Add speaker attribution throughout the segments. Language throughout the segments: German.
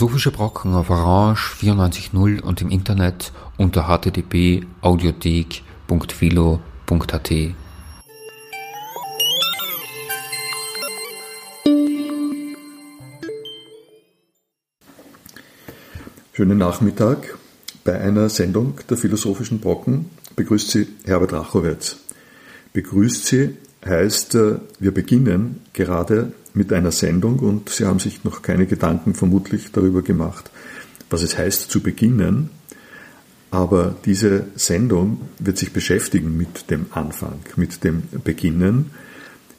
Speaker 1: Philosophische Brocken auf Orange 94.0 und im Internet unter http://audiothek.philo.at.
Speaker 2: Schönen Nachmittag. Bei einer Sendung der Philosophischen Brocken begrüßt Sie Herbert Rachowitz. Begrüßt Sie heißt, äh, wir beginnen gerade mit einer Sendung und Sie haben sich noch keine Gedanken vermutlich darüber gemacht, was es heißt zu beginnen. Aber diese Sendung wird sich beschäftigen mit dem Anfang, mit dem Beginnen.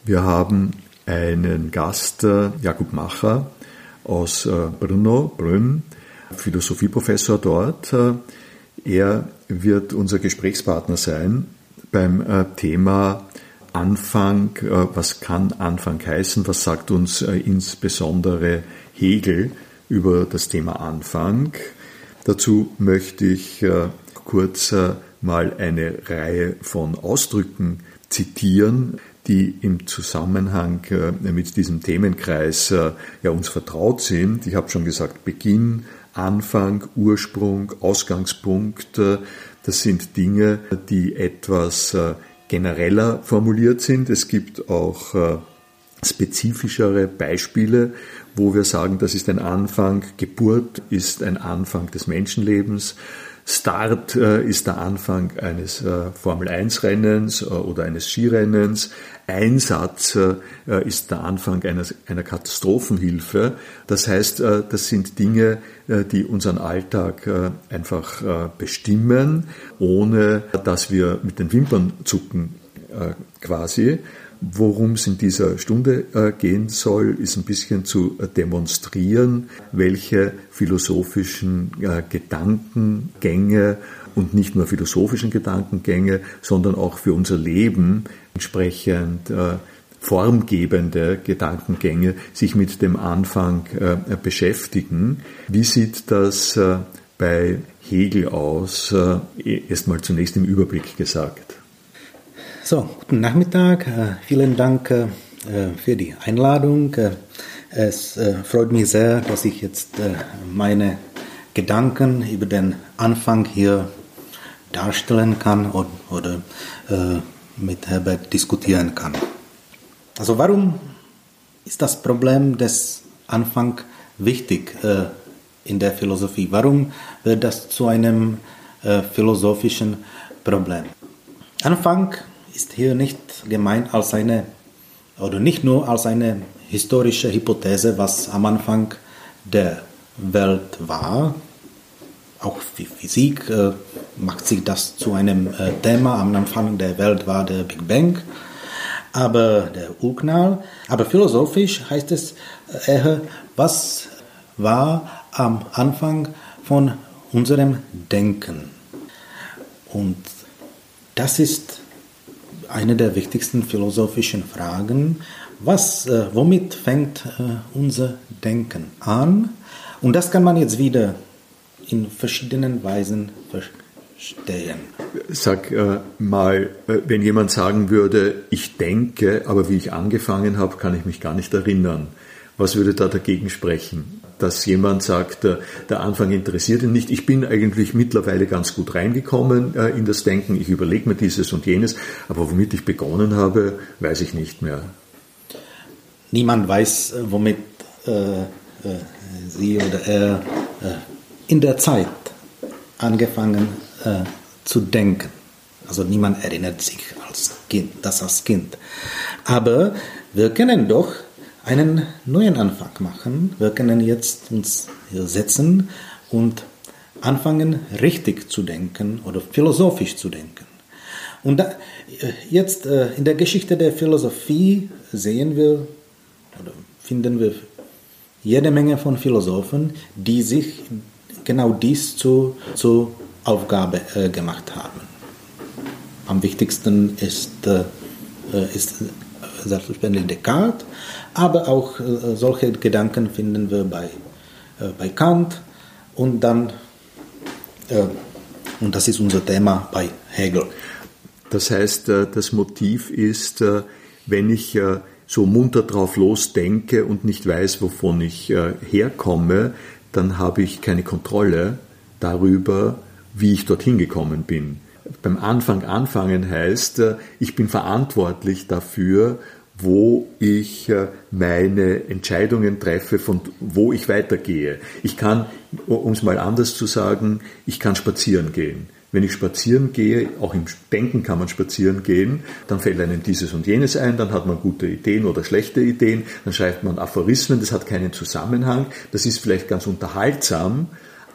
Speaker 2: Wir haben einen Gast, äh, Jakub Macher aus äh, Brno, Brünn, Philosophieprofessor dort. Er wird unser Gesprächspartner sein beim Thema Anfang, äh, was kann Anfang heißen, was sagt uns äh, insbesondere Hegel über das Thema Anfang. Dazu möchte ich äh, kurz mal eine Reihe von Ausdrücken zitieren, die im Zusammenhang mit diesem Themenkreis ja uns vertraut sind. Ich habe schon gesagt, Beginn, Anfang, Ursprung, Ausgangspunkt, das sind Dinge, die etwas genereller formuliert sind. Es gibt auch äh, spezifischere Beispiele, wo wir sagen, das ist ein Anfang, Geburt ist ein Anfang des Menschenlebens, Start äh, ist der Anfang eines äh, Formel-1-Rennens oder eines Skirennens, Einsatz ist der Anfang einer Katastrophenhilfe. Das heißt, das sind Dinge, die unseren Alltag einfach bestimmen, ohne dass wir mit den Wimpern zucken quasi. Worum es in dieser Stunde äh, gehen soll, ist ein bisschen zu äh, demonstrieren, welche philosophischen äh, Gedankengänge und nicht nur philosophischen Gedankengänge, sondern auch für unser Leben entsprechend äh, formgebende Gedankengänge sich mit dem Anfang äh, beschäftigen. Wie sieht das bei Hegel aus? Erstmal zunächst im Überblick gesagt.
Speaker 3: So, guten Nachmittag. Äh, vielen Dank äh, für die Einladung. Äh, es freut mich sehr, dass ich jetzt meine Gedanken über den Anfang hier darstellen kann oder, mit Herbert diskutieren kann. Also warum ist das Problem des Anfangs wichtig in der Philosophie? Warum wird das zu einem philosophischen Problem? Anfang ist hier nicht gemeint als eine, oder nicht nur als eine historische Hypothese, was am Anfang der Welt war. Auch die Physik äh, macht sich das zu einem äh, Thema. Am Anfang der Welt war der Big Bang, aber der Urknall. Aber philosophisch heißt es äh, eher, was war am Anfang von unserem Denken. Und das ist eine der wichtigsten philosophischen Fragen. Was, äh, womit fängt äh, unser Denken an? Und das kann man jetzt wieder in verschiedenen Weisen verstehen.
Speaker 2: Sag äh, mal, äh, wenn jemand sagen würde, ich denke, aber wie ich angefangen habe, kann ich mich gar nicht erinnern. Was würde da dagegen sprechen? Dass jemand sagt, äh, der Anfang interessiert ihn nicht. Ich bin eigentlich mittlerweile ganz gut reingekommen äh, in das Denken. Ich überlege mir dieses und jenes, aber womit ich begonnen habe, weiß ich nicht mehr.
Speaker 3: Niemand weiß, äh, womit äh, sie oder er äh, in der Zeit angefangen äh, zu denken. Also niemand erinnert sich als Kind, das als Kind. Aber wir kennen doch einen neuen Anfang machen. Wir können jetzt uns hier setzen und anfangen, richtig zu denken oder philosophisch zu denken. Und da, äh, jetzt äh, in der Geschichte der Philosophie sehen wir oder finden wir jede Menge von Philosophen, die sich genau dies zu, zur Aufgabe äh, gemacht haben. Am wichtigsten ist, ist selbstverständlich Descartes, aber auch äh, solche Gedanken finden wir bei, äh, bei Kant und dann, äh, und das ist unser Thema bei Hegel.
Speaker 2: Das heißt, äh, das Motiv ist, äh, wenn ich äh, so munter drauf losdenke und nicht weiß, wovon ich herkomme, dann habe ich keine Kontrolle darüber, wie ich dorthin gekommen bin. Beim Anfang anfangen heißt, ich bin verantwortlich dafür, wo ich äh, meine Entscheidungen treffe, von wo ich weitergehe. Ich kann, um es mal anders zu sagen, ich kann spazieren gehen. Wenn ich spazieren gehe, auch im Denken kann man spazieren gehen, dann fällt einem dieses und jenes ein, dann hat man gute Ideen oder schlechte Ideen, dann schreibt man Aphorismen, das hat keinen Zusammenhang, das ist vielleicht ganz unterhaltsam,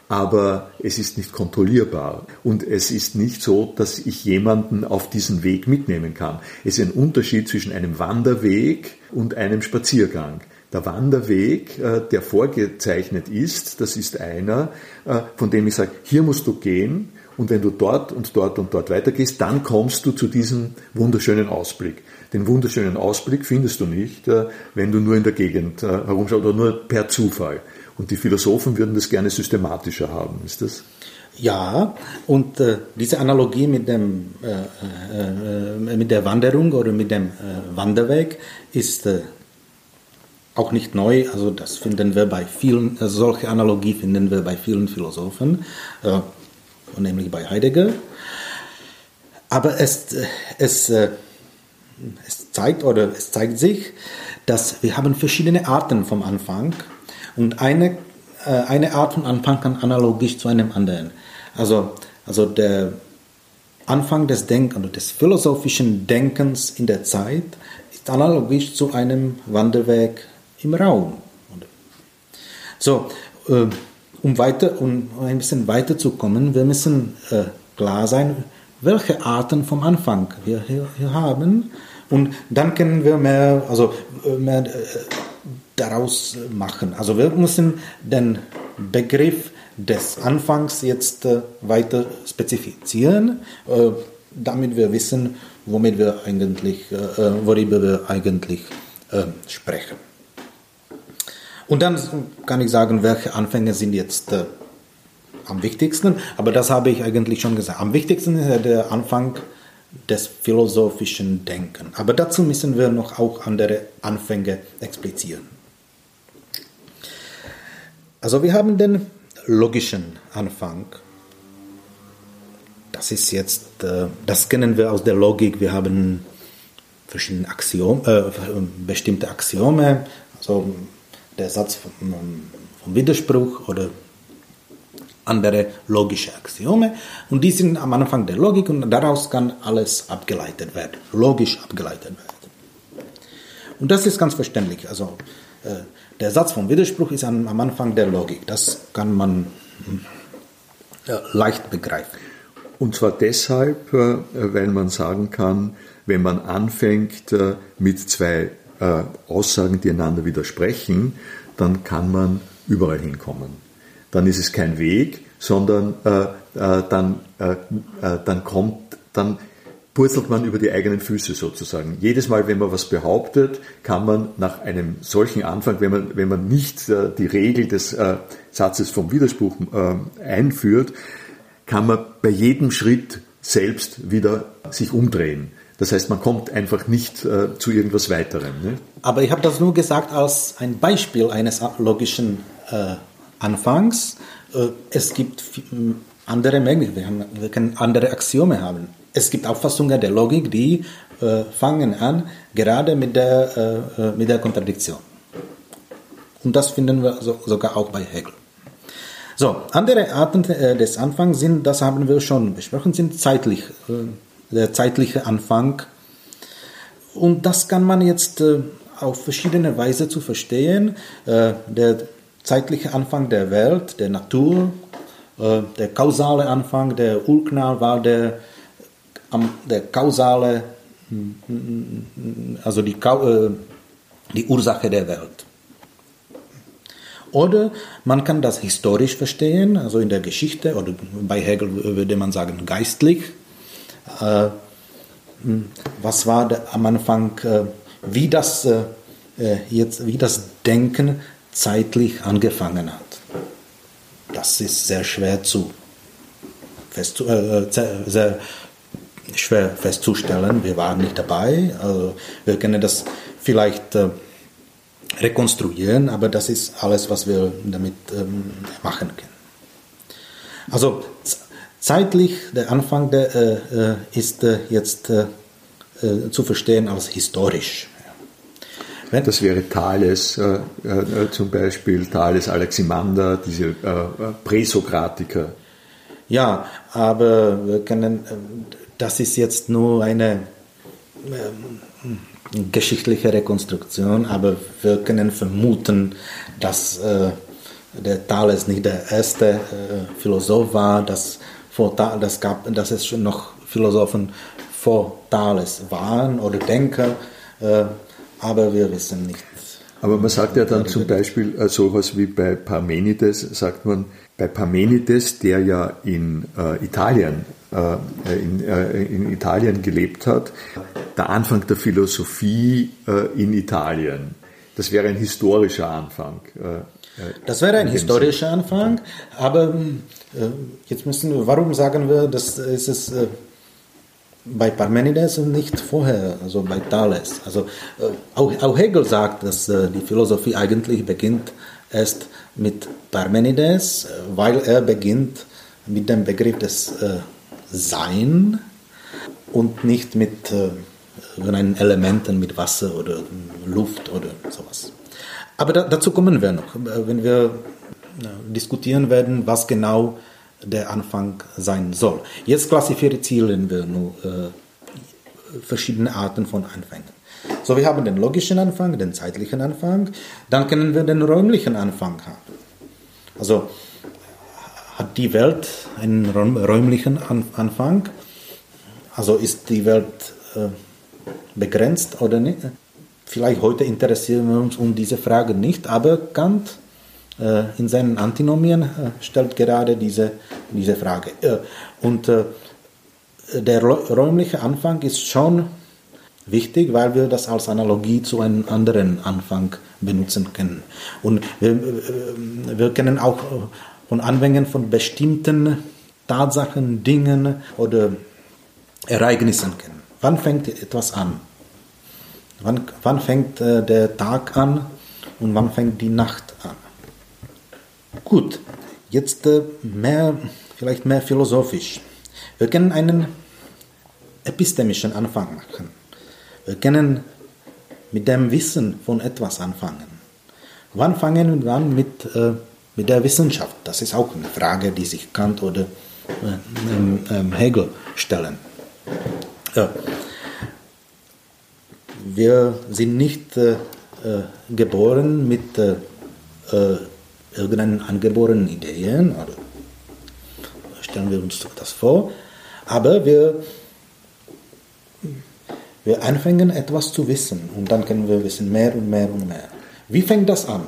Speaker 2: aber es ist nicht kontrollierbar und es ist nicht so, dass ich jemanden auf diesen Weg mitnehmen kann. Es ist ein Unterschied zwischen einem Wanderweg und einem Spaziergang. Der Wanderweg, äh, der vorgezeichnet ist, das ist einer, äh, von dem ich sage, hier musst du gehen und wenn du dort und dort und dort weitergehst, dann kommst du zu diesem wunderschönen Ausblick. Den wunderschönen Ausblick findest du nicht, äh, wenn du nur in der Gegend herumschaust oder nur per Zufall. Und die Philosophen würden das gerne systematischer haben, ist das?
Speaker 3: Ja, und äh, diese Analogie mit, dem, äh, äh, mit der Wanderung oder mit dem äh, Wanderweg ist äh, auch nicht neu. Also das finden wir bei vielen, solche Analogie finden wir bei vielen Philosophen, äh, nämlich bei Heidegger. Aber es, es, es zeigt oder es zeigt sich, dass wir haben verschiedene Arten vom Anfang haben und eine, äh, eine Art von Anfang kann analogisch zu einem anderen. Also, also der Anfang des Denkens oder des philosophischen Denkens in der Zeit ist analogisch zu einem Wanderweg im Raum. So, äh, um weiter, um ein bisschen weiterzukommen, wir müssen äh, klar sein, welche Arten vom Anfang wir hier, hier haben. Und dann können wir mehr, also äh, mehr daraus machen. Also wir müssen den Begriff des Anfangs jetzt äh, weiter spezifizieren, äh, damit wir wissen, womit wir eigentlich, äh, worüber wir eigentlich sprechen. Und dann kann ich sagen, welche Anfänge sind jetzt am wichtigsten, aber das habe ich eigentlich schon gesagt. Am wichtigsten ist der Anfang des philosophischen Denkens. Aber dazu müssen wir noch auch andere Anfänge explizieren. Also wir haben den logischen Anfang. Das ist jetzt, äh, das kennen wir aus der Logik. Wir haben verschiedene Axiome, äh, bestimmte Axiome, also der Satz vom, vom Widerspruch oder andere logische Axiome und die sind am Anfang der Logik und daraus kann alles abgeleitet werden, logisch abgeleitet werden. Und das ist ganz verständlich. Also äh, der Satz vom Widerspruch ist am, Anfang der Logik. Das kann man hm, leicht begreifen.
Speaker 2: Und zwar deshalb, äh, weil man sagen kann, wenn man anfängt äh, mit zwei äh, Aussagen, die einander widersprechen, dann kann man überall hinkommen. Dann ist es kein Weg, sondern dann, dann kommt, dann purzelt man über die eigenen Füße sozusagen. Jedes Mal, wenn man was behauptet, kann man nach einem solchen Anfang, wenn man, wenn man nicht äh, die Regel des äh, Satzes vom Widerspruch äh, einführt, kann man bei jedem Schritt selbst wieder sich umdrehen. Das heißt, man kommt einfach nicht äh, zu irgendwas weiterem. Ne?
Speaker 3: Aber ich habe das nur gesagt als ein Beispiel eines logischen äh, Anfangs. Äh, es gibt andere Möglichkeiten, wir können andere Axiome haben es gibt Auffassungen der Logik, die äh, fangen an, gerade mit der, äh, äh, mit der Kontradiktion. Und das finden wir so, sogar auch bei Hegel. So, andere Arten äh, des Anfangs sind, das haben wir schon besprochen, sind zeitlich, äh, der zeitliche Anfang. Und das kann man jetzt äh, auf verschiedene Weise zu verstehen. der zeitliche Anfang der Welt, der Natur, der kausale Anfang, der Urknall war der der kausale, also die, äh, die Ursache der Welt. Oder man kann das historisch verstehen, also in der Geschichte, oder bei Hegel würde man sagen geistlich. Äh, was war am Anfang, äh, wie das, jetzt, wie das Denken zeitlich angefangen hat. Das ist sehr schwer zu, fest, sehr schwer festzustellen. Wir waren nicht dabei. Also wir können das vielleicht äh, rekonstruieren, aber das ist alles, was wir damit ähm, machen können. Also zeitlich, der Anfang der, äh, äh ist äh, jetzt äh, äh, zu verstehen als historisch.
Speaker 2: Wenn das wäre Thales, zum Beispiel Thales Aleximander, diese Präsokratiker.
Speaker 3: Ja, aber wir können, das ist jetzt nur eine ähm, geschichtliche Rekonstruktion, aber wir können vermuten, dass äh, der Thales nicht der erste äh, Philosoph war, dass, vor, das gab, dass es schon noch Philosophen vor Thales waren oder Denker, äh, aber wir wissen nicht.
Speaker 2: Aber man sagt ja dann zum Beispiel äh, sowas wie bei Parmenides, sagt man, bei Parmenides, der ja in äh, Italien, in, äh, in, Italien gelebt hat, der Anfang der Philosophie äh, in Italien. Das wäre ein historischer Anfang. Äh,
Speaker 3: das wäre ein historischer. Anfang, aber jetzt müssen wir, warum sagen wir, dass es ist bei Parmenides und nicht vorher, also bei Thales. Also auch, auch Hegel sagt, dass die Philosophie eigentlich beginnt erst mit Parmenides, weil er beginnt mit dem Begriff des äh, Sein und nicht mit äh, irgendeinen Elementen, mit Wasser oder Luft oder sowas. Aber da, dazu kommen wir noch, wenn wir äh, diskutieren werden, was genau der Anfang sein soll. Jetzt klassifizieren wir nur äh, verschiedene Arten von Anfängen. So, wir haben den logischen Anfang, den zeitlichen Anfang, dann können wir den räumlichen Anfang haben. Also hat die Welt einen räumlichen Anfang? Also ist die Welt äh, begrenzt oder nicht? Vielleicht heute interessieren wir uns um diese Frage nicht, aber Kant äh, in seinen Antinomien äh, stellt gerade diese, diese Frage. Und der räumliche Anfang ist schon wichtig, weil wir das als Analogie zu einem anderen Anfang benutzen können. Und wir, wir können auch von Anwendungen von bestimmten Tatsachen, Dingen oder Ereignissen kennen. Wann fängt etwas an? Wann, wann fängt äh, der Tag an und wann fängt die Nacht an? Gut, jetzt äh, mehr, vielleicht mehr philosophisch. Wir können einen epistemischen Anfang machen. Wir können mit dem Wissen von etwas anfangen. Wann fangen wir an mit, äh, mit der Wissenschaft? Das ist auch eine Frage, die sich Kant oder äh, ähm, ähm, Hegel stellen. Ja. Wir sind nicht äh, äh geboren mit äh, äh, irgendeinen angeborenen Ideen, oder stellen wir uns das vor, aber wir wir anfangen etwas zu wissen und dann können wir wissen mehr und mehr und mehr. Wie fängt das an?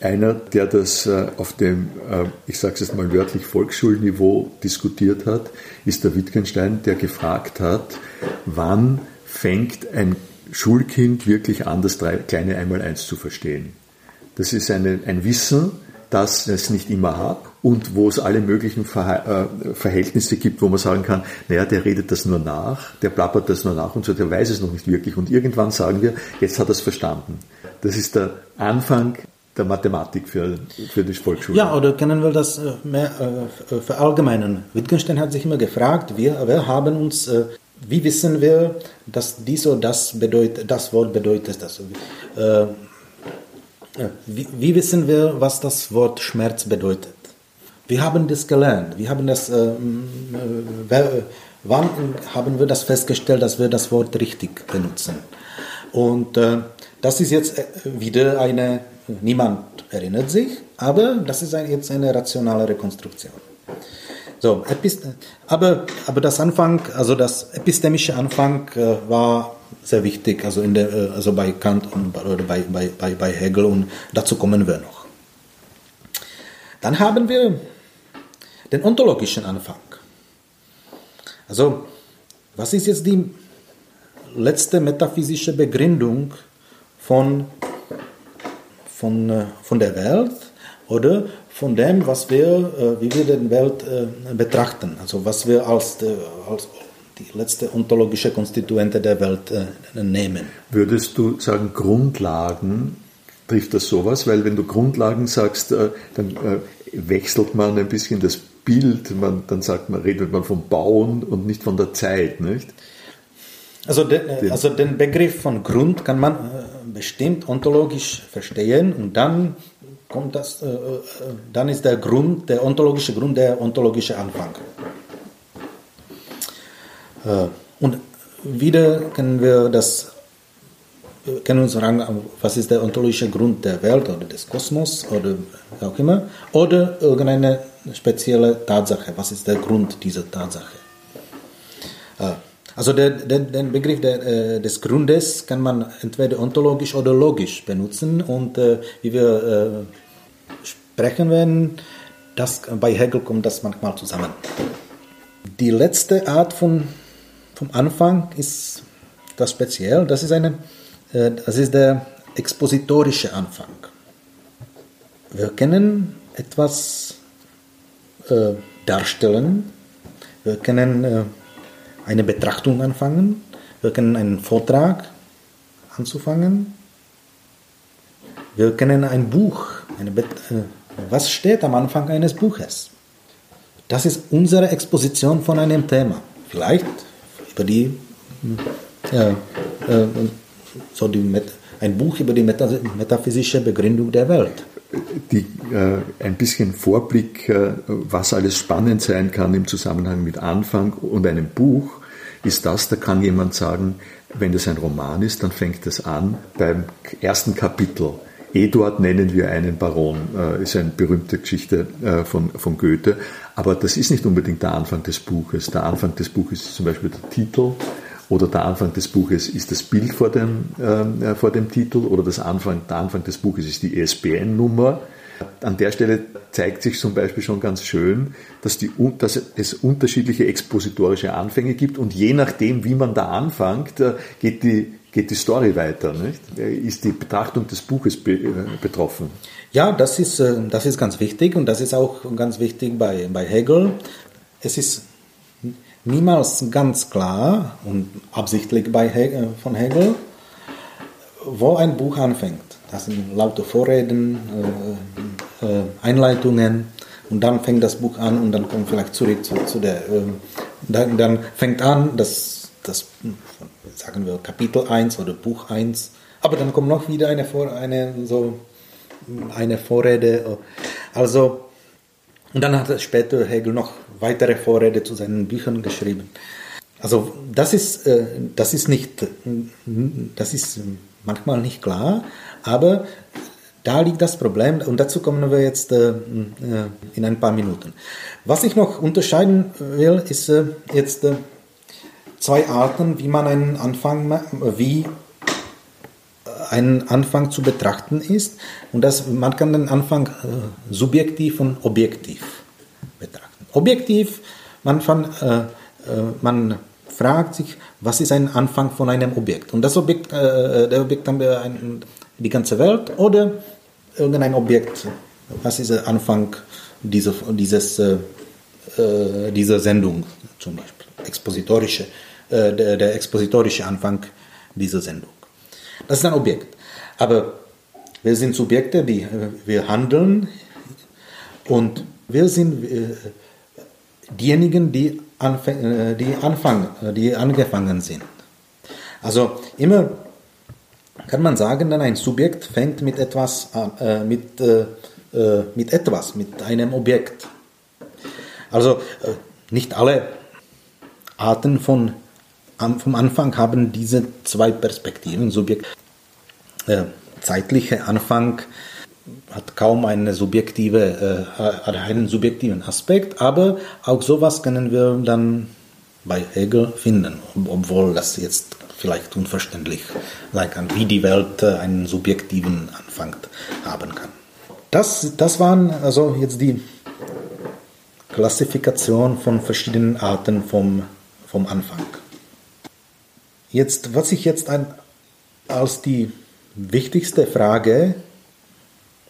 Speaker 2: Einer, der das äh, auf dem, äh, ich sage es jetzt mal wörtlich, Volksschulniveau diskutiert hat, ist der Wittgenstein, der gefragt hat, wann fängt ein Schulkind wirklich an, das kleine Einmaleins zu verstehen. Das ist eine, ein Wissen, das es nicht immer hat und wo es alle möglichen äh, Verhältnisse gibt, wo man sagen kann, naja, der redet das nur nach, der plappert das nur nach und so, der weiß es noch nicht wirklich. Und irgendwann sagen wir, jetzt hat er es verstanden. Das ist der Anfang der Mathematik für, für die Volksschule.
Speaker 3: Ja, oder können wir das äh, mehr äh, verallgemeinern? Wittgenstein hat sich immer gefragt, wir, wir haben uns, wie wissen wir, dass dies oder das bedeutet, das Wort bedeutet das? Wie, wie wissen wir, was das Wort Schmerz bedeutet? Wir haben das gelernt. Wir haben das, äh, äh, wann haben wir das festgestellt, dass wir das Wort richtig benutzen? Und äh, das ist jetzt äh, wieder eine, niemand erinnert sich, aber das ist ein, jetzt eine rationale Rekonstruktion. So, aber, aber das Anfang, also das epistemische Anfang äh, war sehr wichtig, also, in der, äh, also bei Kant und oder bei, bei, bei, bei Hegel und dazu kommen wir noch. Dann haben wir den ontologischen Anfang. Also, was ist jetzt die letzte metaphysische Begründung von, von, äh, von der Welt oder von dem, was wir, äh, wie wir die Welt betrachten, also was wir als, als die letzte ontologische Konstituente der Welt äh, nehmen.
Speaker 2: Würdest du sagen, Grundlagen trifft das sowas? Weil wenn du Grundlagen sagst, äh, dann äh, wechselt man ein bisschen das Bild, man, dann sagt man, redet man vom Bauen und nicht von der Zeit, nicht?
Speaker 3: Also, de, also den Begriff von Grund kann man bestimmt ontologisch verstehen und dann kommt das, dann ist der Grund, der ontologische Grund, der ontologische Anfang. Äh, und wieder können wir das können uns fragen, was ist der ontologische Grund der Welt oder des Kosmos oder auch immer, oder irgendeine spezielle Tatsache, was ist der Grund dieser Tatsache. Äh, also der, der, den Begriff der, äh, des Grundes kann man entweder ontologisch oder logisch benutzen und wie wir sprechen werden, das, bei Hegel kommt das manchmal zusammen. Die letzte Art von vom Anfang ist das speziell. Das ist, eine, äh, das ist der expositorische Anfang. Wir können etwas äh, darstellen, wir können äh, eine Betrachtung anfangen, wir können einen Vortrag anzufangen, wir können ein Buch, eine äh, was steht am Anfang eines Buches? Das ist unsere Exposition von einem Thema. Vielleicht über die, ja, äh, so die ein Buch über die metaphysische Begründung der Welt.
Speaker 2: Die, äh, ein bisschen Vorblick, äh, was alles spannend sein kann im Zusammenhang mit Anfang und einem Buch, ist das, da kann jemand sagen, wenn das ein Roman ist, dann fängt es an beim ersten Kapitel. Eduard nennen wir einen Baron, äh, ist eine berühmte Geschichte äh, von, von Goethe. Aber das ist nicht unbedingt der Anfang des Buches. Der Anfang des Buches ist zum Beispiel der Titel oder der Anfang des Buches ist das Bild vor dem, äh, vor dem Titel oder das Anfang, der Anfang des Buches ist die ISBN-Nummer. An der Stelle zeigt sich zum Beispiel schon ganz schön, dass, die, dass, es unterschiedliche expositorische Anfänge gibt und je nachdem, wie man da anfängt, äh, geht die, geht die Story weiter. Nicht? Ist die Betrachtung des Buches be, äh, betroffen?
Speaker 3: Ja, das ist, äh, das ist ganz wichtig und das ist auch ganz wichtig bei, bei Hegel. Es ist niemals ganz klar und absichtlich bei Hegel, von Hegel, wo ein Buch anfängt. Das sind laute Vorreden, äh, äh, Einleitungen und dann fängt das Buch an und dann kommt vielleicht zurück zu, zu der, äh, dann, dann, fängt an, das, das, sagen wir, Kapitel 1 oder Buch 1, aber dann kommt noch wieder eine, Vor eine, so, eine Vorrede. Also, und dann hat später Hegel noch weitere Vorrede zu seinen Büchern geschrieben. Also das ist, äh, das ist nicht, das ist manchmal nicht klar, aber da liegt das Problem und dazu kommen wir jetzt äh, äh, in ein paar Minuten. Was ich noch unterscheiden will, ist jetzt zwei Arten, wie man einen Anfang, wie ein Anfang zu betrachten ist. Und das, man kann den Anfang äh, subjektiv und objektiv betrachten. Objektiv, man, von, äh, man fragt sich, was ist ein Anfang von einem Objekt? Und das Objekt, äh, der Objekt haben wir ein, die ganze Welt oder irgendein Objekt. Was ist der Anfang dieser, dieses, äh, äh, dieser Sendung zum Beispiel? Expositorische, äh, der, der expositorische Anfang dieser Sendung. Das ist ein Objekt. Aber wir sind Subjekte, die, wir handeln und wir sind äh, diejenigen, die äh, die, Anfang, äh, die angefangen sind. Also immer kann man sagen, dann ein Subjekt fängt mit etwas äh, mit, äh, mit etwas, mit einem Objekt. Also äh, nicht alle Arten von vom Anfang haben diese zwei Perspektiven. Subjekt, äh, zeitlicher Anfang hat kaum eine subjektive, äh, einen subjektiven Aspekt, aber auch sowas können wir dann bei Hegel finden, obwohl das jetzt vielleicht unverständlich sein kann, wie die Welt äh, einen subjektiven Anfang haben kann. Das, das waren also jetzt die Klassifikation von verschiedenen Arten vom, vom Anfang. Jetzt, was ich jetzt ein, als die wichtigste Frage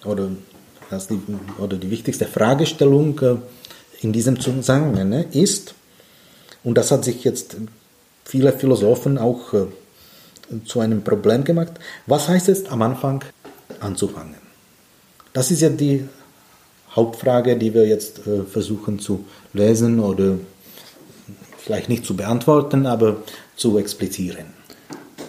Speaker 3: oder, das die, oder die wichtigste Fragestellung äh, in diesem Zusammenhang ist, und das hat sich jetzt viele Philosophen auch äh, zu einem Problem gemacht. Was heißt es am Anfang anzufangen? Das ist ja die Hauptfrage, die wir jetzt äh, versuchen zu lesen oder vielleicht nicht zu beantworten, aber zu explizieren.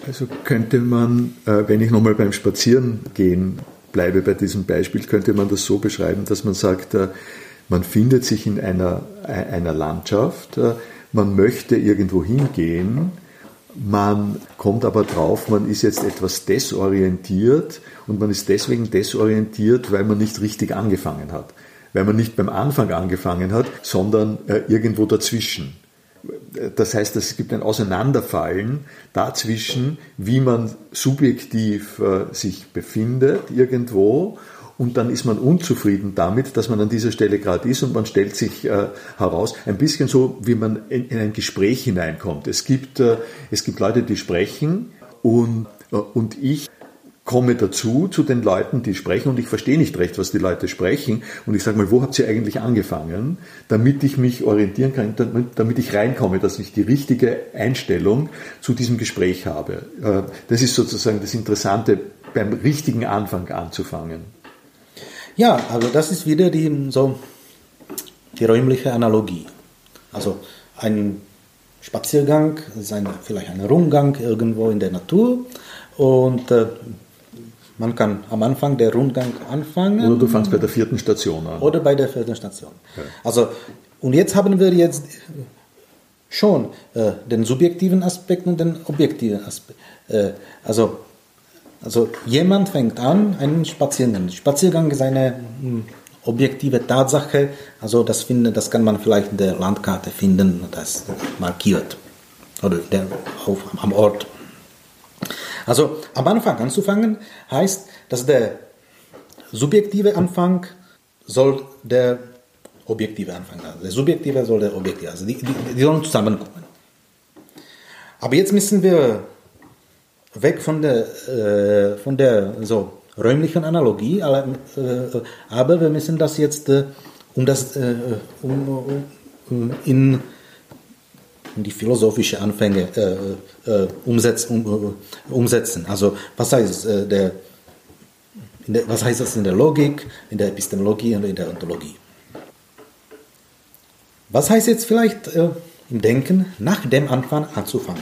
Speaker 2: Also könnte man, äh, wenn ich nochmal beim Spazierengehen bleibe bei diesem Beispiel, könnte man das so beschreiben, dass man sagt, äh, man findet sich in einer, einer Landschaft, man möchte irgendwo hingehen, man kommt aber drauf, man ist jetzt etwas desorientiert und man ist deswegen desorientiert, weil man nicht richtig angefangen hat. Weil man nicht beim Anfang angefangen hat, sondern äh, irgendwo dazwischen. Das heißt, es gibt ein Auseinanderfallen dazwischen, wie man subjektiv äh, sich befindet irgendwo und dann ist man unzufrieden damit, dass man an dieser Stelle gerade ist und man stellt sich äh, heraus, ein bisschen so, wie man in, in ein Gespräch hineinkommt. Es gibt, äh, es gibt Leute, die sprechen und, äh, und ich komme dazu, zu den Leuten, die sprechen und ich verstehe nicht recht, was die Leute sprechen und ich sage mal, wo habt ihr eigentlich angefangen, damit ich mich orientieren kann, damit, ich reinkomme, dass ich die richtige Einstellung zu diesem Gespräch habe. Äh, das ist sozusagen das Interessante, beim richtigen Anfang anzufangen.
Speaker 3: Ja, also das ist wieder die, so, die räumliche Analogie. Also ein Spaziergang ein, vielleicht ein Rundgang irgendwo in der Natur und äh, man kann am Anfang der Rundgang anfangen.
Speaker 2: Oder du fängst bei der vierten Station an.
Speaker 3: Oder bei der vierten Station. Okay. Also, und jetzt haben wir jetzt schon äh, den subjektiven Aspekt und den objektiven Aspekt. Äh, also also jemand fängt an, einen Spaziergang. Spaziergang ist eine hm, objektive Tatsache. Also das, finde, das kann man vielleicht in der Landkarte finden, das markiert. Oder der, auf, am Ort. Also am Anfang anzufangen heißt, dass der subjektive Anfang soll der objektive Anfang sein. Der subjektive soll der objektive. Also die, die, die sollen zusammenkommen. Aber jetzt müssen wir weg von der, äh, von der so, räumlichen Analogie, aber, äh, aber wir müssen das jetzt äh, um das, äh, um, um, in, in die philosophische Anfänge äh, äh, umsetzen, um, umsetzen. Also was heißt der, der, was heißt das in der Logik, in der Epistemologie und in der Ontologie? Was heißt jetzt vielleicht im Denken, nach dem Anfang anzufangen?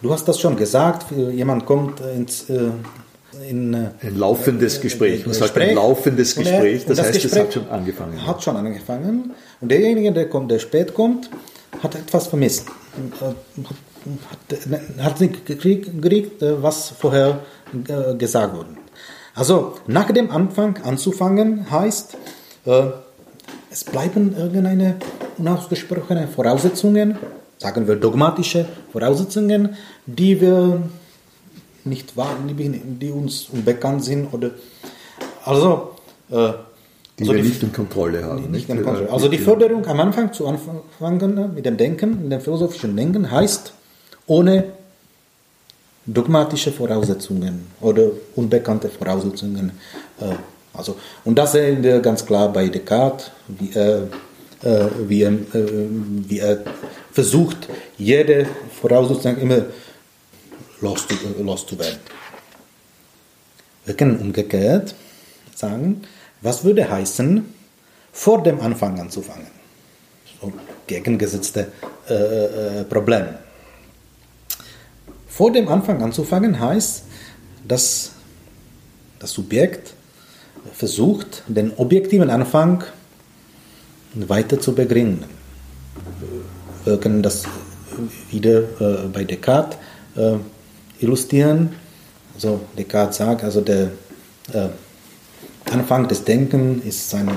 Speaker 3: Du hast das schon gesagt, jemand kommt ins äh, in,
Speaker 2: äh, ein laufendes Gespräch. Man sagt ein laufendes Gespräch, das, das heißt, Gespräch es hat schon angefangen.
Speaker 3: Hat schon angefangen. Und derjenige, der, kommt, der spät kommt, hat etwas vermisst. Hat, hat nicht gekriegt, äh, was vorher gesagt wurde. Also nach dem Anfang anzufangen heißt, es bleiben irgendeine unausgesprochene Voraussetzungen sagen wir, dogmatische Voraussetzungen, die wir nicht wahren, die uns unbekannt sind oder also
Speaker 2: äh, also wir die, nicht in Kontrolle haben.
Speaker 3: Nicht in Kontrolle. Also die Förderung am Anfang zu anfangen mit dem Denken, mit dem philosophischen Denken heißt ohne dogmatische Voraussetzungen oder unbekannte Voraussetzungen. Äh, also, und das sehen wir ganz klar bei Descartes, wie er, äh, wie er, wie er versucht, jede Voraussetzung immer loszuwerden. Wir können umgekehrt sagen, was würde heißen, vor dem Anfang anzufangen? So gegengesetzte äh, äh, Problem. Vor dem Anfang anzufangen heißt, dass das Subjekt versucht, den objektiven Anfang weiter zu begründen wir können das wieder äh, bei Descartes äh, illustrieren. Also Descartes sagt, also der äh, Anfang des Denkens ist sein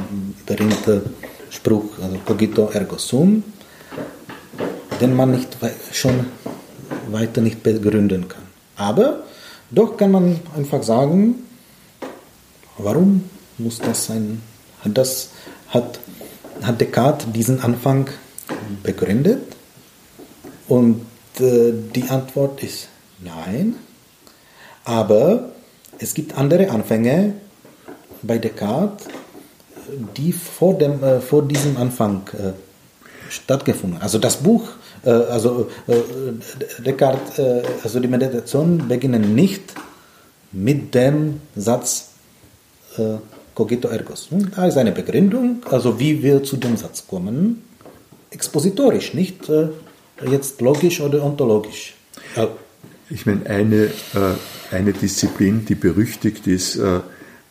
Speaker 3: berühmter Spruch, also cogito ergo sum, den man nicht schon weiter nicht begründen kann. Aber doch kann man einfach sagen, warum muss das sein? Hat, das, hat, hat Descartes diesen Anfang begründet? Und äh, die Antwort ist nein. Aber es gibt andere Anfänge bei Descartes, die vor, dem, äh, vor diesem Anfang äh, stattgefunden. Also das Buch, äh, also äh, Descartes, äh, also die Meditation beginnen nicht mit dem Satz äh, cogito ergos. Hm, da ist eine Begründung, also wie wir zu dem Satz kommen, expositorisch, nicht jetzt logisch oder ontologisch.
Speaker 2: Ich meine, eine, eine Disziplin, die berüchtigt ist,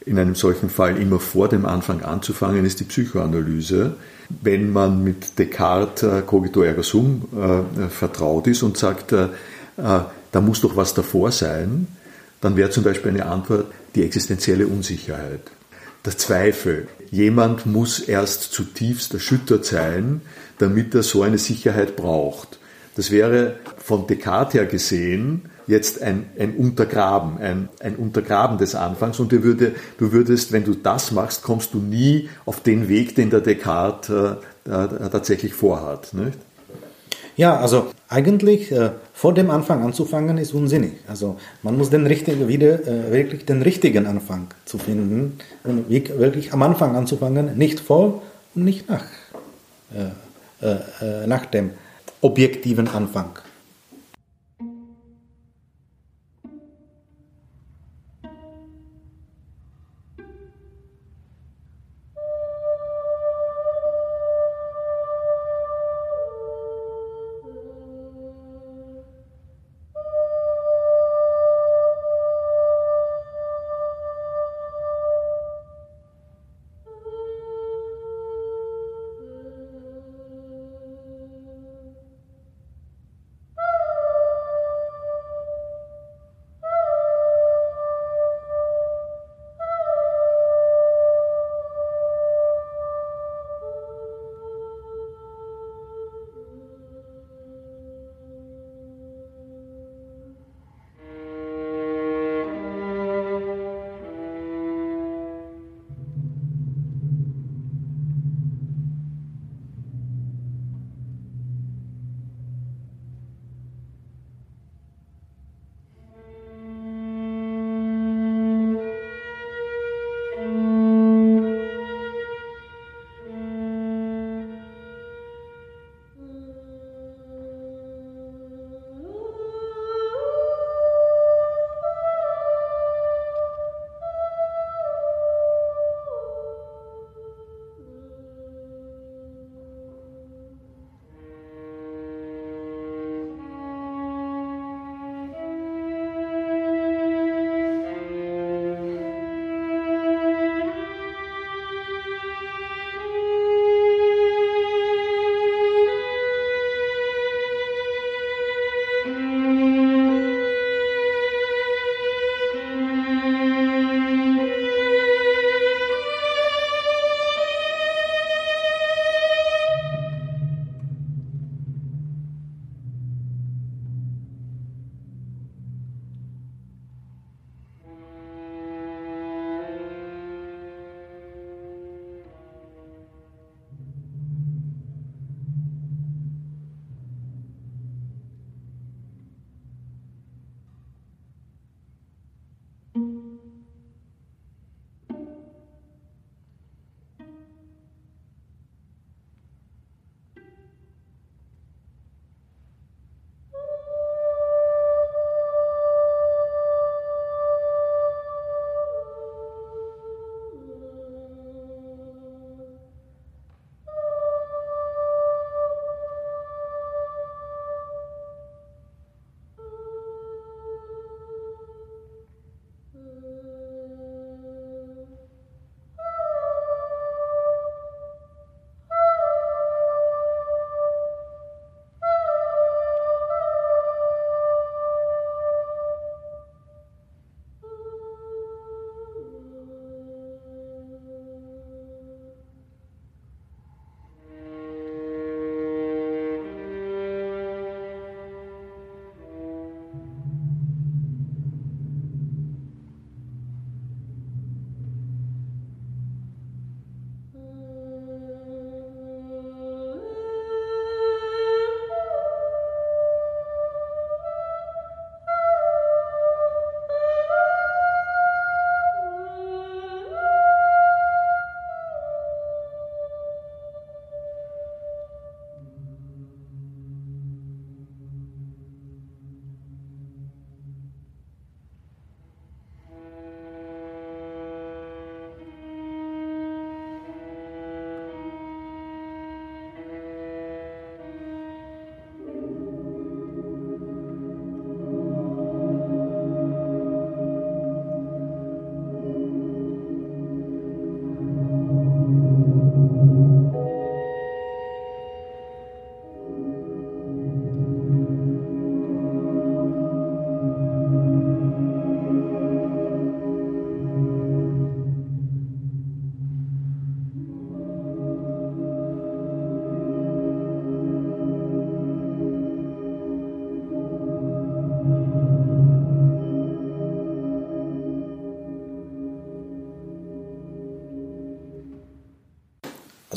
Speaker 2: in einem solchen Fall immer vor dem Anfang anzufangen, ist die Psychoanalyse. Wenn man mit Descartes äh, cogito ergo sum äh, vertraut ist und sagt, äh, äh, da muss doch was davor sein, dann wäre zum Beispiel eine Antwort die existenzielle Unsicherheit. Der Zweifel. Jemand muss erst zutiefst erschüttert sein, damit er so eine Sicherheit braucht. Das wäre von Descartes her gesehen jetzt ein, ein Untergraben, ein, ein Untergraben des Anfangs und du, würde, du würdest, wenn du das machst, kommst du nie auf den Weg, den der Descartes äh, äh, tatsächlich vorhat. Nicht?
Speaker 3: Ja, also eigentlich äh, vor dem Anfang anzufangen ist unsinnig. Also man muss den richtigen, wieder äh, wirklich den richtigen Anfang zu finden und wirklich am Anfang anzufangen, nicht vor und nicht nach, äh, äh, nach dem objektiven Anfang.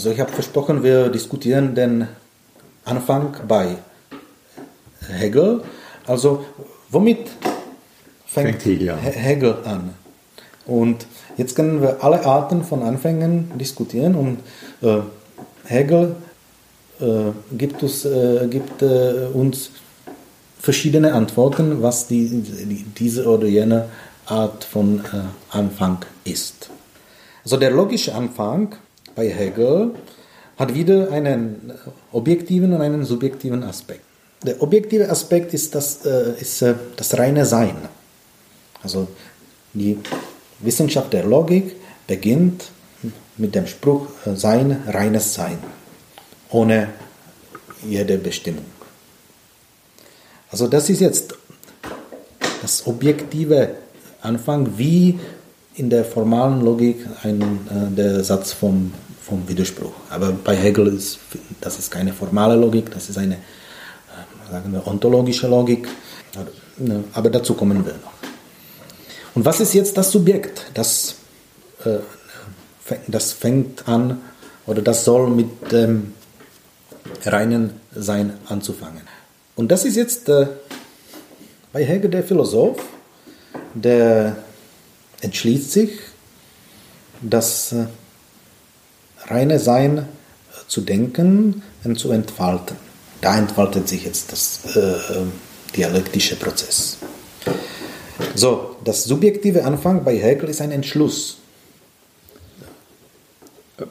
Speaker 3: Also ich habe versprochen, wir diskutieren den Anfang bei Hegel. Also womit fängt, fängt Hegel, an. Hegel an? Und jetzt können wir alle Arten von Anfängen diskutieren und äh, Hegel äh, gibt, uns, äh, gibt äh, uns verschiedene Antworten, was die, die, diese oder jene Art von äh, Anfang ist. Also der logische Anfang bei Hegel hat wieder einen objektiven und einen subjektiven Aspekt. Der objektive Aspekt ist das, äh, ist, äh, das reine Sein. Also die Wissenschaft der Logik beginnt mit dem Spruch äh, Sein, reines Sein, ohne jede Bestimmung. Also das ist jetzt das objektive Anfang, wie in der formalen Logik ein, äh, der Satz vom, vom Widerspruch. Aber bei Hegel ist das ist keine formale Logik, das ist eine äh, sagen wir, ontologische Logik. Ne, aber dazu kommen wir noch. Und was ist jetzt das Subjekt? Das, äh, das fängt an oder das soll mit dem reinen Sein anzufangen. Und das ist jetzt äh, bei Hegel der Philosoph, der entschließt sich, das äh, reine Sein äh, zu denken und zu entfalten. Da entfaltet sich jetzt das äh, äh dialektische Prozess. So, das subjektive Anfang bei Hegel ist ein Entschluss.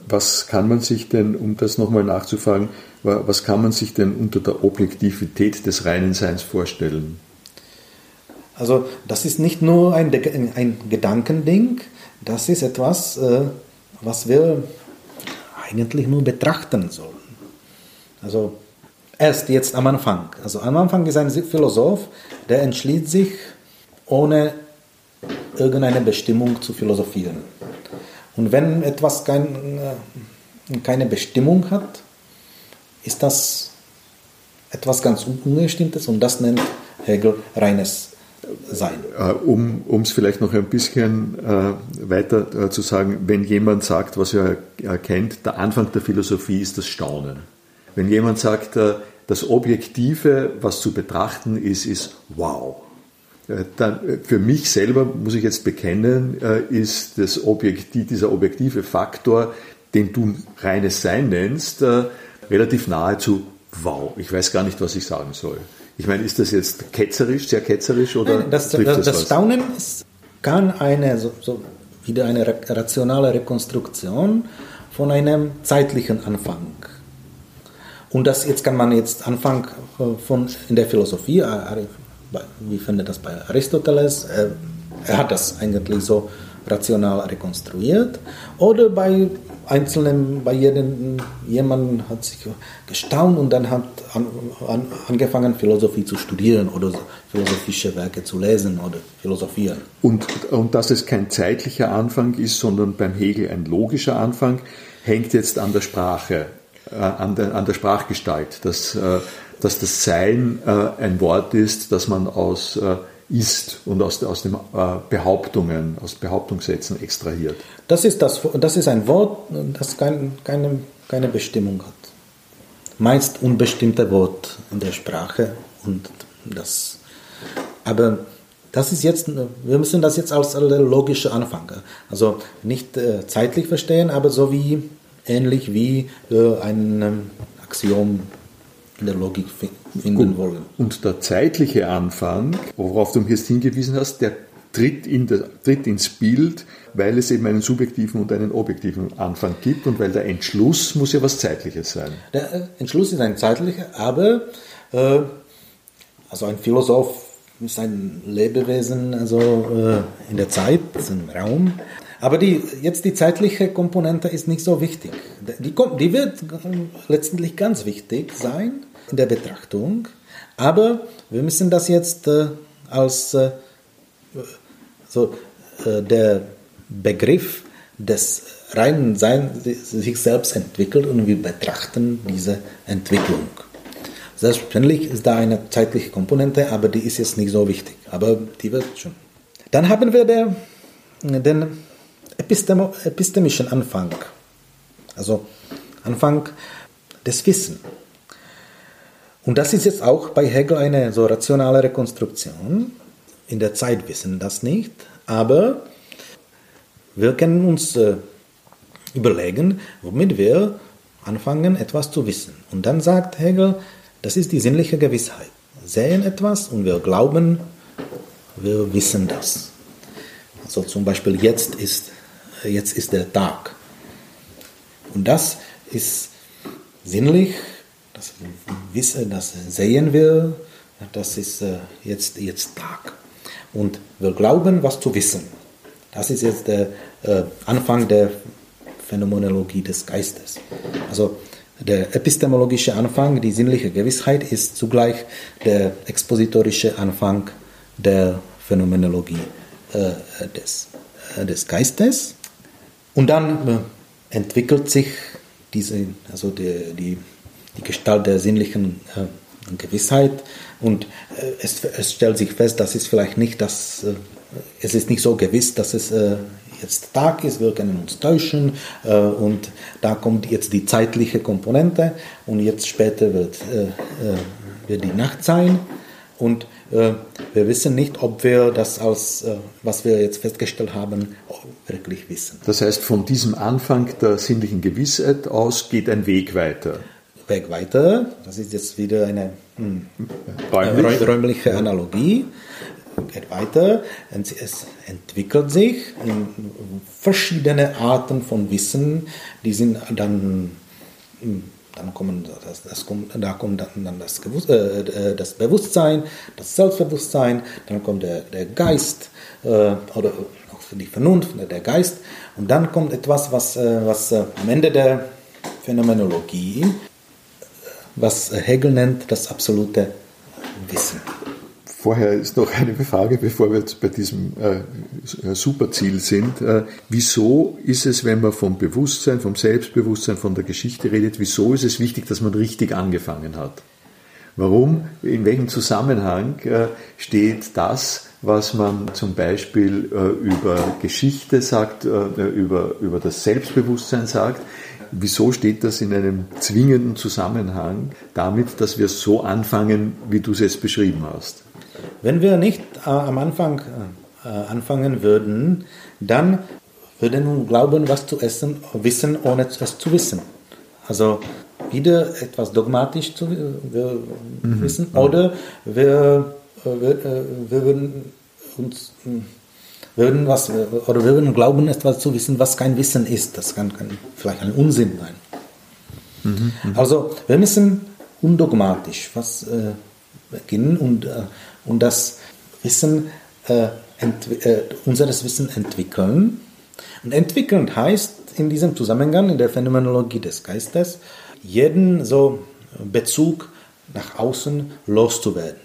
Speaker 2: Was kann man sich denn, um das nochmal nachzufragen, was kann man sich denn unter der Objektivität des reinen Seins vorstellen?
Speaker 3: Also das ist nicht nur ein, ein Gedankending, das ist etwas, äh, was wir eigentlich nur betrachten sollen. Also erst jetzt am Anfang. Also am Anfang ist ein Philosoph, der entschließt sich, ohne irgendeine Bestimmung zu philosophieren. Und wenn etwas kein, äh, keine Bestimmung hat, ist das etwas ganz Unbestimmtes und das nennt Hegel reines Sein.
Speaker 2: Äh, um es vielleicht noch ein bisschen äh, weiter äh, zu sagen, wenn jemand sagt, was er erkennt, der Anfang der Philosophie ist das Staunen. Wenn jemand sagt, äh, das Objektive, was zu betrachten ist, ist wow. Äh, dann, äh, für mich selber, muss ich jetzt bekennen, ist das Objektiv, dieser objektive Faktor, den du reines Sein nennst, relativ nahe zu wow. Ich weiß gar nicht, was ich sagen soll. Ich meine, ist das jetzt ketzerisch, sehr ketzerisch oder?
Speaker 3: Nein, das, das, das, das Staunen ist, kann eine, so, so wieder eine rationale Rekonstruktion von einem zeitlichen Anfang. Und das jetzt kann man jetzt Anfang äh, von in der Philosophie, äh, wie findet das bei Aristoteles, er, er hat das eigentlich so rational rekonstruiert, oder bei Einzelnen, bei jedem, jemand hat sich gestaunt und dann hat an, an, angefangen, Philosophie zu studieren oder philosophische Werke zu lesen oder philosophieren.
Speaker 2: Und, und dass es kein zeitlicher Anfang ist, sondern beim Hegel ein logischer Anfang, hängt jetzt an der Sprache, äh, an, der, an der Sprachgestalt, dass, äh, dass das Sein äh, ein Wort ist, das man aus äh, ist und aus, aus den äh, Behauptungen, aus Behauptungssätzen extrahiert.
Speaker 3: Das ist, das, das ist ein Wort, das kein, keine, keine Bestimmung hat. Meist unbestimmte Wort in der Sprache und das. Aber das ist jetzt, wir müssen das jetzt als logische Anfang, also nicht äh, zeitlich verstehen, aber so wie ähnlich wie äh, ein ähm, Axiom in der Logik finden wollen.
Speaker 2: Und der zeitliche Anfang, worauf du jetzt hingewiesen hast, der tritt, in der, tritt ins Bild, weil es eben einen subjektiven und einen objektiven Anfang gibt und weil der Entschluss muss ja was Zeitliches sein.
Speaker 3: Der äh, Entschluss ist ein zeitlicher, aber äh, also ein Philosoph ist ein Lebewesen also äh, in der Zeit, im Raum. Aber die, jetzt die zeitliche Komponente ist nicht so wichtig. Die, die wird letztendlich ganz wichtig sein in der Betrachtung, aber wir müssen das jetzt äh, als äh, so, äh, der Begriff des reinen Seins sich selbst entwickelt und wir betrachten diese Entwicklung. Selbstverständlich ist da eine zeitliche Komponente, aber die ist jetzt nicht so wichtig. Aber die wird schon. Dann haben wir der, den epistemischen Anfang. Also Anfang des Wissens. Und das ist jetzt auch bei Hegel eine so rationale Rekonstruktion. In der Zeit wissen das nicht, aber wir können uns äh, überlegen, womit wir anfangen, etwas zu wissen. Und dann sagt Hegel, das ist die sinnliche Gewissheit. Wir sehen etwas und wir glauben, wir wissen das. Also zum Beispiel jetzt ist, jetzt ist der Tag. Und das ist sinnlich das Wissen, das sehen wir, das ist äh, jetzt, jetzt Tag. Und wir glauben, was zu wissen. Das ist jetzt der äh, Anfang der Phänomenologie des Geistes. Also der epistemologische Anfang, die sinnliche Gewissheit, ist zugleich der expositorische Anfang der Phänomenologie äh, des, des Geistes. Und dann entwickelt sich diese, also die, die die Gestalt der sinnlichen äh, Gewissheit und äh, es, es, stellt sich fest, dass es vielleicht nicht das, äh, es ist nicht so gewiss, dass es jetzt Tag ist, wir können uns täuschen und da kommt jetzt die zeitliche Komponente und jetzt später wird, wird die Nacht sein und wir wissen nicht, ob wir das aus, was wir jetzt festgestellt haben, wirklich wissen.
Speaker 2: Das heißt, von diesem Anfang der sinnlichen Gewissheit aus geht ein Weg weiter.
Speaker 3: Weg weiter. Das ist jetzt wieder eine hm, Räumlich. räumliche Analogie. Geht weiter. Es entwickelt sich in verschiedene Arten von Wissen. Die sind dann hm, dann kommen das, das kommt, da kommt dann das, äh, das, Bewusstsein, das Selbstbewusstsein, dann kommt der, der Geist äh, oder die Vernunft, der Geist und dann kommt etwas, was, äh, was äh, am Ende der Phänomenologie was Hegel nennt das absolute Wissen.
Speaker 2: Vorher ist noch eine Frage, bevor wir jetzt bei diesem äh, Superziel sind. Äh, wieso ist es, wenn man vom Bewusstsein, vom Selbstbewusstsein, von der Geschichte redet, wieso ist es wichtig, dass man richtig angefangen hat? Warum, in welchem Zusammenhang äh, steht das, was man zum Beispiel äh, über Geschichte sagt, äh, über, über das Selbstbewusstsein sagt, Wieso steht das in einem zwingenden Zusammenhang damit, dass wir so anfangen, wie du es jetzt beschrieben hast?
Speaker 3: Wenn wir nicht äh, am Anfang äh, anfangen würden, dann würden wir glauben, was zu essen, wissen, ohne es zu wissen. Also wieder etwas dogmatisch zu wir mhm. wissen oder wir, äh, wir, äh, wir würden uns würden was oder würden glauben, etwas zu wissen, was kein Wissen ist. Das kann, kann vielleicht ein Unsinn sein. Mhm, mh. Also wir müssen undogmatisch was äh, beginnen und, äh, und das Wissen, äh, äh, unseres Wissen entwickeln. Und entwickeln heißt in diesem Zusammenhang, in der Phänomenologie des Geistes, jeden so Bezug nach außen loszuwerden.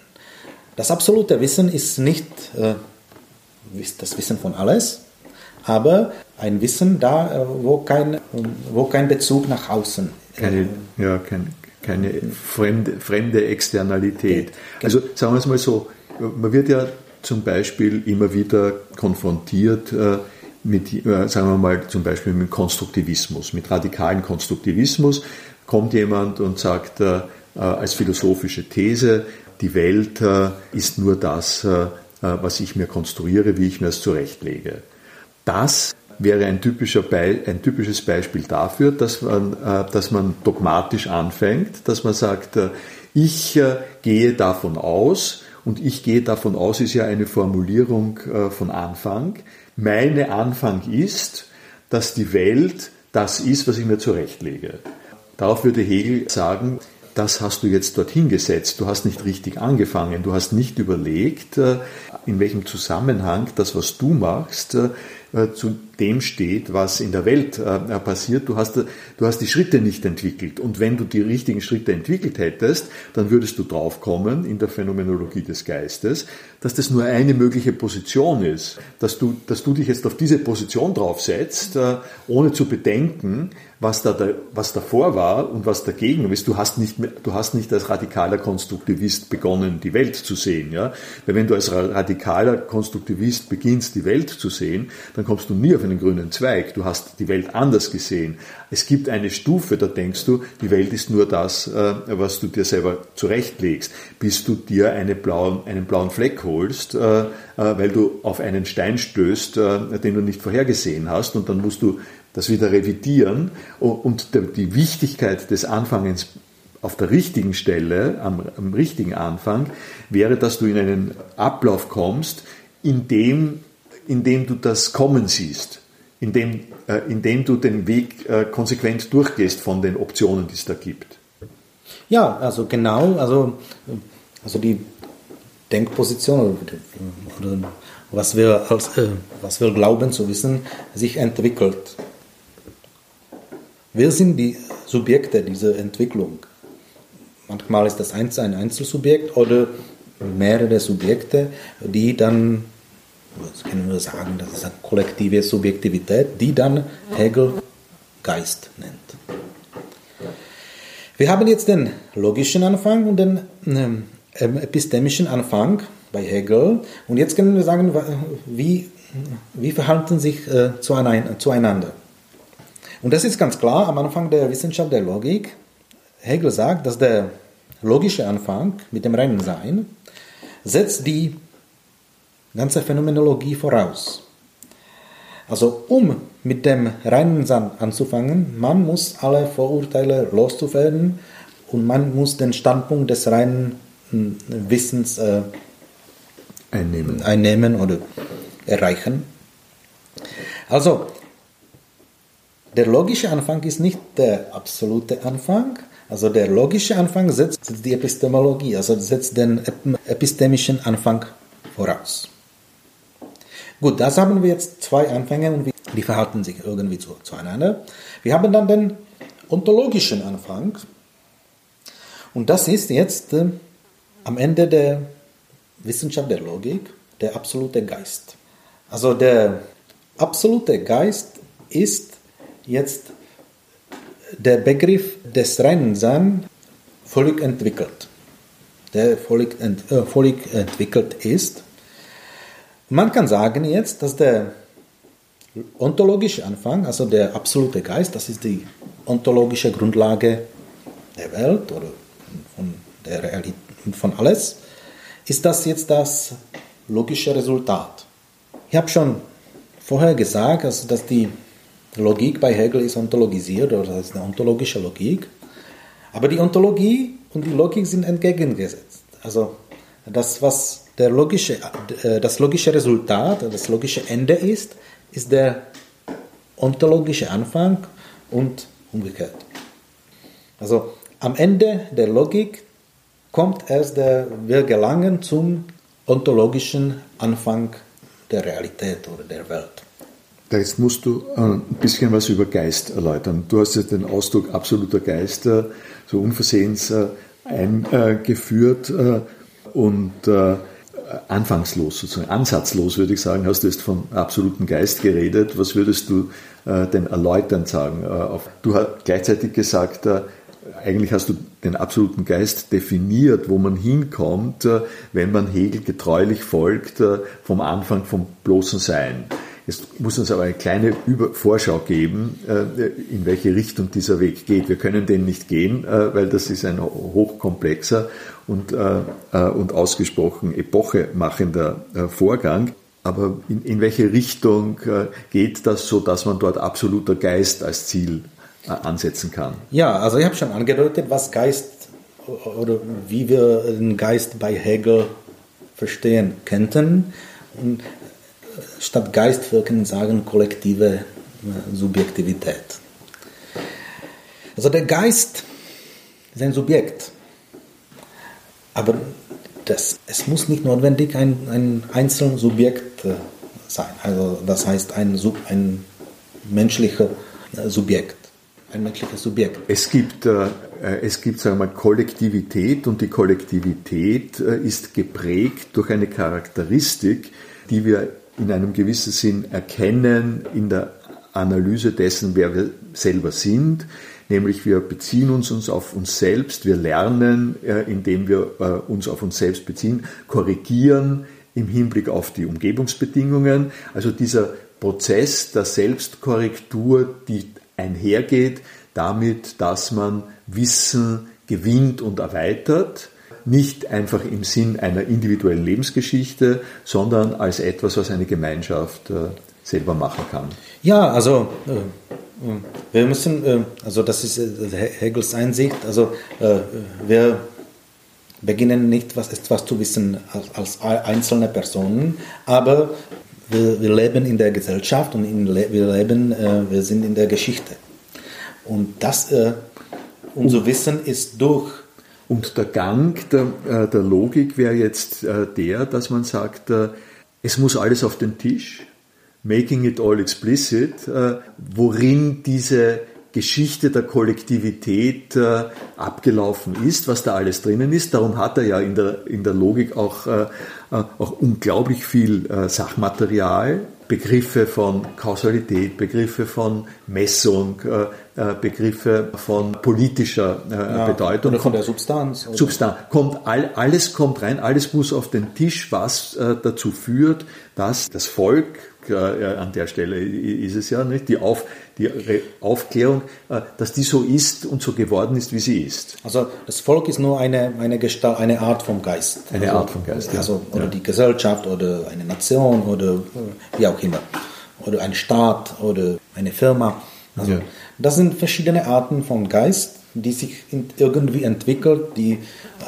Speaker 3: Das absolute Wissen ist nicht äh, das Wissen von alles, aber ein Wissen da, äh, wo kein, wo kein Bezug nach außen.
Speaker 2: Keine, äh, ja, keine, keine fremde, fremde Externalität. Also sagen wir es mal so, man wird ja zum Beispiel immer wieder konfrontiert äh, mit, sagen wir mal, zum Beispiel mit Konstruktivismus, mit radikalen Konstruktivismus. Kommt jemand und sagt als philosophische These, die Welt ist nur das, was ich mir konstruiere, wie ich mir es zurechtlege. Das wäre ein, typischer Be ein typisches Beispiel dafür, dass man, äh, dass man dogmatisch anfängt, dass man sagt, äh, ich gehe davon aus, und ich gehe davon aus, ist ja eine Formulierung von Anfang. Meine Anfang ist, dass die Welt das ist, was ich mir zurechtlege. Darauf würde Hegel sagen, das hast du jetzt dorthin gesetzt. Du hast nicht richtig angefangen. Du hast nicht überlegt, in welchem Zusammenhang das, was du machst, äh, zu dem steht, was in der Welt äh, passiert. Du hast, du hast die Schritte nicht entwickelt. Und wenn du die richtigen Schritte entwickelt hättest, dann würdest du draufkommen in der Phänomenologie des Geistes, dass das nur eine mögliche Position ist. Dass du, dass du dich jetzt auf diese Position draufsetzt, äh, ohne zu bedenken, was, da, was davor war und was dagegen ist. Du hast nicht, mehr, du hast nicht als radikaler Konstruktivist begonnen, die Welt zu sehen. Ja? Weil wenn du als radikaler Konstruktivist beginnst, die Welt zu sehen, dann kommst du nie auf einen grünen Zweig. Du hast die Welt anders gesehen. Es gibt eine Stufe, da denkst du, die Welt ist nur das, äh, was du dir selber zurechtlegst, bis du dir eine blauen, einen blauen Fleck holst, äh, äh, weil du auf einen Stein stößt, den du nicht vorhergesehen hast und dann musst du das wieder revidieren und die Wichtigkeit des Anfangens auf der richtigen Stelle, am, am, richtigen Anfang, wäre, dass du in einen Ablauf kommst, in dem, in dem du das Kommen siehst, in dem, äh, in dem du den Weg äh, konsequent durchgehst von den Optionen, die es da gibt.
Speaker 3: Ja, also genau, also, also die Denkposition oder was wir, als, äh, was wir glauben zu wissen, sich entwickelt. Wir sind die Subjekte dieser Entwicklung. Manchmal ist das ein Einzelsubjekt oder mehrere Subjekte, die dann, das können wir sagen, das ist eine kollektive Subjektivität, die dann Hegel Geist nennt. Wir haben jetzt den logischen Anfang und den ähm, epistemischen Anfang bei Hegel. Und jetzt können wir sagen, wie, wie verhalten sich äh, zueinander. Und das ist ganz klar am Anfang der Wissenschaft der Logik. Hegel sagt, dass der logische Anfang mit dem reinen Sein setzt die ganze Phänomenologie voraus. Also um mit dem reinen Sein anzufangen, man muss alle Vorurteile loszuwerden und man muss den Standpunkt des reinen hm, Wissens äh, einnehmen. einnehmen oder erreichen. Also der logische Anfang ist nicht der absolute Anfang. Also der logische Anfang setzt die Epistemologie, also setzt den epistemischen Anfang voraus. Gut, das haben wir jetzt zwei Anfänge und die verhalten sich irgendwie zu, zueinander. Wir haben dann den ontologischen Anfang und das ist jetzt äh, am Ende der Wissenschaft der Logik der absolute Geist. Also der absolute Geist ist jetzt der Begriff des reinen Sein völlig entwickelt, der völlig, ent, äh, völlig entwickelt ist. Man kann sagen jetzt, dass der ontologische Anfang, also der absolute Geist, das ist die ontologische Grundlage der Welt oder von der Realität, von alles, ist das jetzt das logische Resultat. Ich habe schon vorher gesagt, also dass die Logik bei Hegel ist ontologisiert, oder das ist eine ontologische Logik. Aber die Ontologie und die Logik sind entgegengesetzt. Also das, was der logische, äh, das logische Resultat, das logische Ende ist, ist der ontologische Anfang und umgekehrt. Also am Ende der Logik kommt erst der, wir gelangen zum ontologischen Anfang der Realität oder der Welt.
Speaker 2: Jetzt musst du äh, ein bisschen was über Geist erläutern. Du hast jetzt den Ausdruck absoluter Geist äh, so unversehens eingeführt und anfangslos, sozusagen ansatzlos würde ich sagen, hast du jetzt vom absoluten Geist geredet. Was würdest du denn erläuternd sagen? Du hast gleichzeitig gesagt, eigentlich hast du den absoluten Geist definiert, wo man hinkommt, wenn man Hegel getreulich folgt vom Anfang vom bloßen Sein. Es muss uns aber eine kleine Vorschau geben, äh, in welche Richtung dieser Weg geht. Wir können den nicht gehen, äh, weil das ist ein hochkomplexer und, äh, und ausgesprochen epochemachender Vorgang. Aber in, in welche Richtung geht das, so dass man dort absoluter Geist als Ziel ansetzen kann?
Speaker 3: Ja, also ich habe schon angedeutet, was Geist oder wie wir den Geist bei Hegel verstehen könnten. Statt Geist wir sagen kollektive äh, Subjektivität. Also der Geist ist ein Subjekt, aber das, es muss nicht notwendig ein, ein einzelnes Subjekt äh, sein. Also das heißt ein, ein menschlicher äh, Subjekt. Ein menschliches Subjekt.
Speaker 2: Es gibt, äh, es gibt sagen wir mal, Kollektivität und die Kollektivität äh, ist geprägt durch eine Charakteristik, die wir in einem gewissen Sinn erkennen in der Analyse dessen, wer wir selber sind. Nämlich wir beziehen uns, uns auf uns selbst, wir lernen, äh, indem wir äh, uns auf uns selbst beziehen, korrigieren im Hinblick auf die Umgebungsbedingungen. Also dieser Prozess der Selbstkorrektur, die einhergeht damit, dass man Wissen gewinnt und erweitert, nicht einfach im Sinn einer individuellen Lebensgeschichte, sondern als etwas, was eine Gemeinschaft äh, selber machen kann.
Speaker 3: Ja, also äh, äh wir müssen, also das ist Hegels Einsicht, also wir beginnen nicht was, etwas zu wissen als, als einzelne Personen, aber wir, wir, leben in der Gesellschaft und in, wir leben, wir sind in der Geschichte. Und das, unser Wissen ist durch
Speaker 2: und der Gang der, äh, der Logik wäre jetzt äh, der, dass man sagt, äh, es muss alles auf den Tisch, making it all explicit, worin diese Geschichte der Kollektivität abgelaufen ist, was da alles drinnen ist. Darum hat er ja in der, in der Logik auch, auch unglaublich viel Sachmaterial, Begriffe von Kausalität, Begriffe von Messung, äh, äh, Begriffe von politischer äh, ja, Bedeutung.
Speaker 3: Oder von der Substanz.
Speaker 2: Oder? Substanz. Kommt all, alles kommt rein, alles muss auf den Tisch, was dazu führt, dass das Volk, an der Stelle ist es ja nicht, die, auf, die Aufklärung, dass die so ist und so geworden ist, wie sie ist.
Speaker 3: Also das Volk ist nur eine, eine, Gestalt, eine Art vom Geist.
Speaker 2: Eine
Speaker 3: also,
Speaker 2: Art vom Geist,
Speaker 3: ja. Also, oder ja. die Gesellschaft oder eine Nation oder wie auch immer. Oder ein Staat oder eine Firma. Also, ja. Das sind verschiedene Arten von Geist, die sich irgendwie entwickelt, die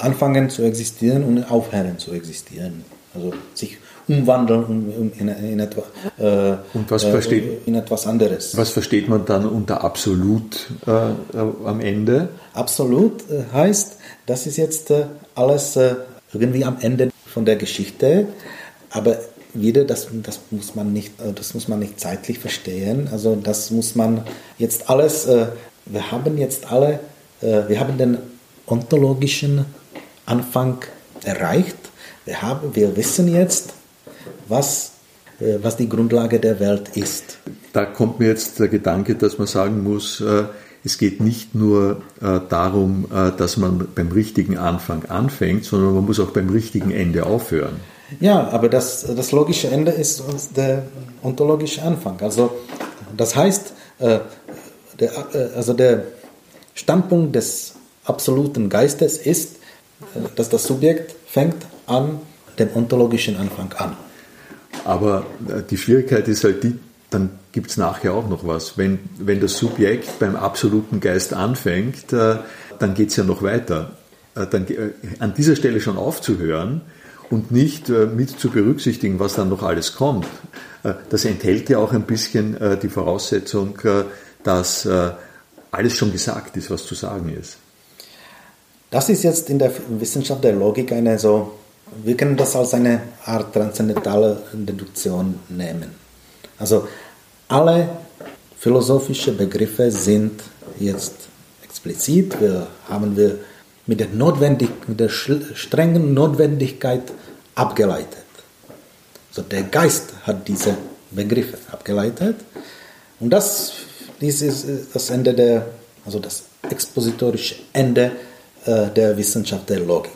Speaker 3: anfangen zu existieren und aufhören zu existieren. Also sich umwandeln in, in, etwa,
Speaker 2: äh, und was versteht,
Speaker 3: äh, in etwas anderes.
Speaker 2: Was versteht man dann unter absolut äh, am Ende?
Speaker 3: Absolut äh, heißt, das ist jetzt äh, alles äh, irgendwie am Ende von der Geschichte, aber wieder, das, das, muss man nicht, das muss man nicht zeitlich verstehen. Also das muss man jetzt alles, wir haben jetzt alle, wir haben den ontologischen Anfang erreicht. Wir, haben, wir wissen jetzt, was, äh, was die Grundlage der Welt ist.
Speaker 2: Da kommt mir jetzt der Gedanke, dass man sagen muss, äh, es geht nicht nur äh, darum, dass man beim richtigen Anfang anfängt, sondern man muss auch beim richtigen Ende aufhören.
Speaker 3: Ja, aber das, das logische Ende ist der ontologische Anfang. Also das heißt, der, also der Standpunkt des absoluten Geistes ist, dass das Subjekt fängt an dem ontologischen Anfang an.
Speaker 2: Aber äh, die Schwierigkeit ist halt die, dann gibt es nachher auch noch was. Wenn, wenn das Subjekt beim absoluten Geist anfängt, äh, dann geht es ja noch weiter. Äh, dann, an dieser Stelle schon aufzuhören und nicht mit zu berücksichtigen, was dann noch alles kommt, das enthält ja auch ein bisschen die Voraussetzung, dass alles schon gesagt ist, was zu sagen ist.
Speaker 3: Das ist jetzt in der Wissenschaft der Logik eine so wir können das als eine Art transzendentale Deduktion nehmen. Also alle philosophischen Begriffe sind jetzt explizit. Wir haben wir mit der, Notwendig mit der strengen Notwendigkeit abgeleitet. Also der Geist hat diese Begriffe abgeleitet. Und das, dies ist das Ende der, also das expositorische Ende äh, der Wissenschaft der Logik.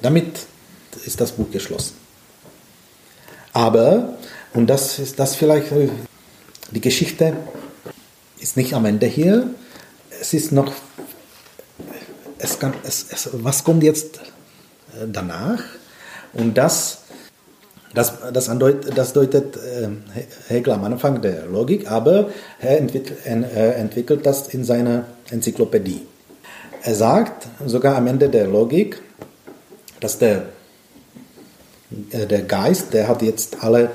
Speaker 3: Damit ist das Buch geschlossen. Aber, und das ist das vielleicht, die Geschichte ist nicht am Ende hier, es ist noch, es kann, es, es, was kommt jetzt äh, danach? Und das, das, das, andeutet, das deutet äh, Hegel am Anfang der Logik, aber er entwickelt, er entwickelt das in seiner Enzyklopädie. Er sagt sogar am Ende der Logik, dass der der Geist, der hat jetzt alle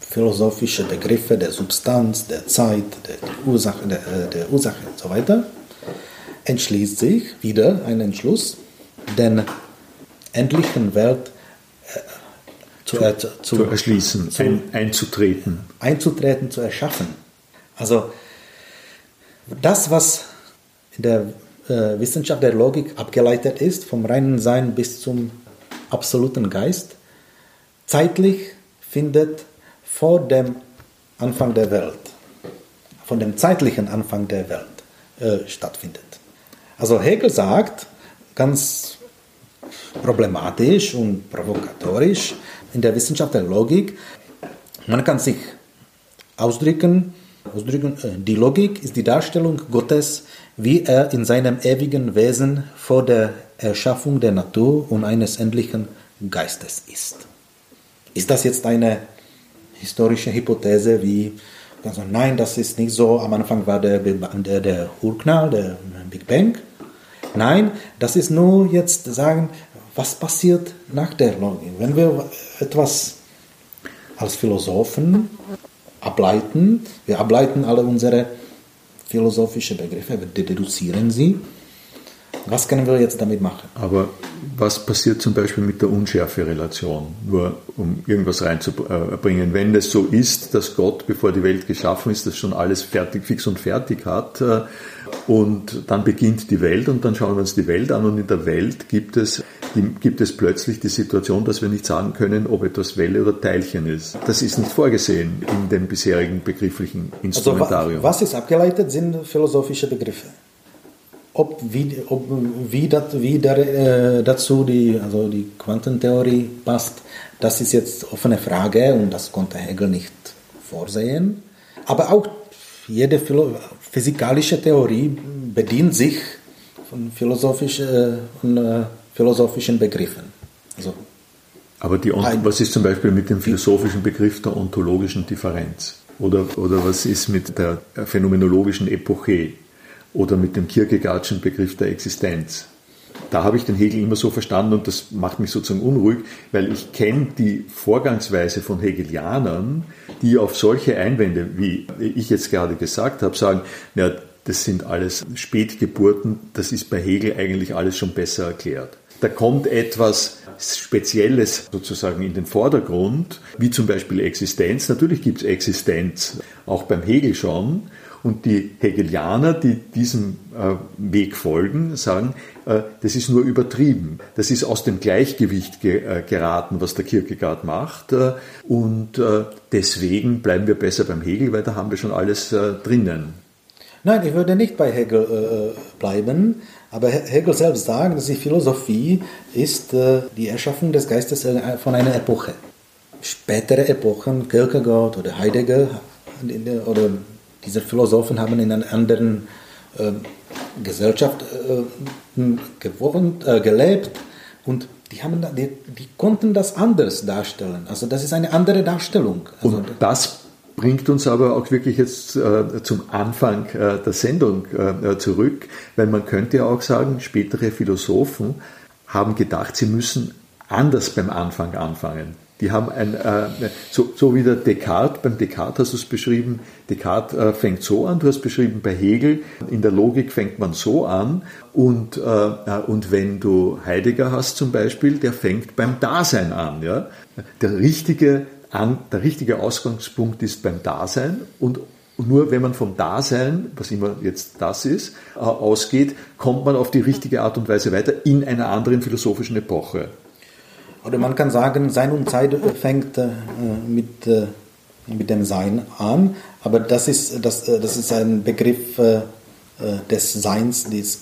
Speaker 3: philosophischen Begriffe der Substanz, der Zeit, der Ursache, der, äh, der Ursache und so weiter, entschließt sich wieder ein Entschluss, den endlichen Welt
Speaker 2: äh, zu, äh, zu, zu, erschließen, zu, ein, einzutreten.
Speaker 3: Einzutreten, zu erschaffen. Also das, was in der äh, Wissenschaft der Logik abgeleitet ist, vom reinen Sein bis zum absoluten Geist, zeitlich findet vor dem Anfang der Welt, von dem zeitlichen Anfang der Welt äh, stattfindet. Also Hegel sagt ganz problematisch und provokatorisch in der Wissenschaft der Logik, man kann sich ausdrücken. ausdrücken. Äh, die Logik ist die Darstellung Gottes, wie er in seinem ewigen Wesen vor der Erschaffung der Natur und eines endlichen Geistes ist. Ist das jetzt eine historische Hypothese wie, also nein, das ist nicht so, am Anfang war der, der, der Urknall, der Big Bang. Nein, das ist nur jetzt sagen, was passiert nach der Logik. Wenn wir etwas als Philosophen ableiten, wir ableiten alle unsere philosophischen Begriffe, wir deduzieren sie, was können wir jetzt damit machen?
Speaker 2: Aber was passiert zum Beispiel mit der Unschärfe-Relation? Nur um irgendwas reinzubringen. Wenn es so ist, dass Gott, bevor die Welt geschaffen ist, das schon alles fertig, fix und fertig hat, äh, und dann beginnt die Welt und dann schauen wir uns die Welt an und in der Welt gibt es, gibt es plötzlich die Situation, dass wir nicht sagen können, ob etwas Welle oder Teilchen ist. Das ist nicht vorgesehen in dem bisherigen begrifflichen Instrumentarium.
Speaker 3: Also, was ist abgeleitet, sind philosophische Begriffe ob wie, ob, wie, dat, wie da, äh, dazu die, also die Quantentheorie passt, das ist jetzt offene Frage und das konnte Hegel nicht vorsehen. Aber auch jede physikalische Theorie bedient sich von, philosophisch, äh, von äh, philosophischen Begriffen. Also,
Speaker 2: Aber die, was ist zum Beispiel mit dem philosophischen Begriff der ontologischen Differenz? Oder, oder was ist mit der phänomenologischen Epoche? Oder mit dem Kierkegaardschen Begriff der Existenz. Da habe ich den Hegel immer so verstanden und das macht mich sozusagen unruhig, weil ich kenne die Vorgangsweise von Hegelianern, die auf solche Einwände, wie ich jetzt gerade gesagt habe, sagen, ja, das sind alles Spätgeburten, das ist bei Hegel eigentlich alles schon besser erklärt. Da kommt etwas Spezielles sozusagen in den Vordergrund, wie zum Beispiel Existenz. Natürlich gibt es Existenz, auch beim Hegel schon. Und die Hegelianer, die diesem äh, Weg folgen, sagen, äh, das ist nur übertrieben. Das ist aus dem Gleichgewicht äh, geraten, was der Kierkegaard macht. und deswegen bleiben wir besser beim Hegel, weil da haben wir schon alles drinnen.
Speaker 3: Nein, ich würde nicht bei Hegel bleiben. Aber Hegel selbst sagt, dass die Philosophie ist die Erschaffung des Geistes von einer Epoche. Spätere Epochen, Kierkegaard oder Heidegger oder diese Philosophen haben in einer anderen äh, Gesellschaft äh, gewohnt, äh, gelebt und die, haben, die, die, konnten das anders darstellen. Also das ist eine andere Darstellung. Also
Speaker 2: und das bringt uns aber auch wirklich jetzt äh, zum Anfang äh, der Sendung äh, zurück, weil man könnte ja auch sagen, spätere Philosophen haben gedacht, sie müssen anders beim Anfang anfangen. Die haben ein, äh, so, so wie der Descartes, beim Descartes hast du es beschrieben, Descartes äh, fängt so an, du hast beschrieben bei Hegel, in der Logik fängt man so an und, äh, äh, und wenn du Heidegger hast zum Beispiel, der fängt beim Dasein an. Ja? Der, richtige, an, der richtige Ausgangspunkt ist beim Dasein und nur wenn man vom Dasein, was immer jetzt das ist, äh, ausgeht, kommt man auf die richtige Art und Weise weiter in einer anderen philosophischen Epoche.
Speaker 3: Oder man kann sagen, Sein und Zeit fängt äh, mit, äh, mit dem Sein an, aber das ist, das, äh, das ist ein Begriff des Seins, des,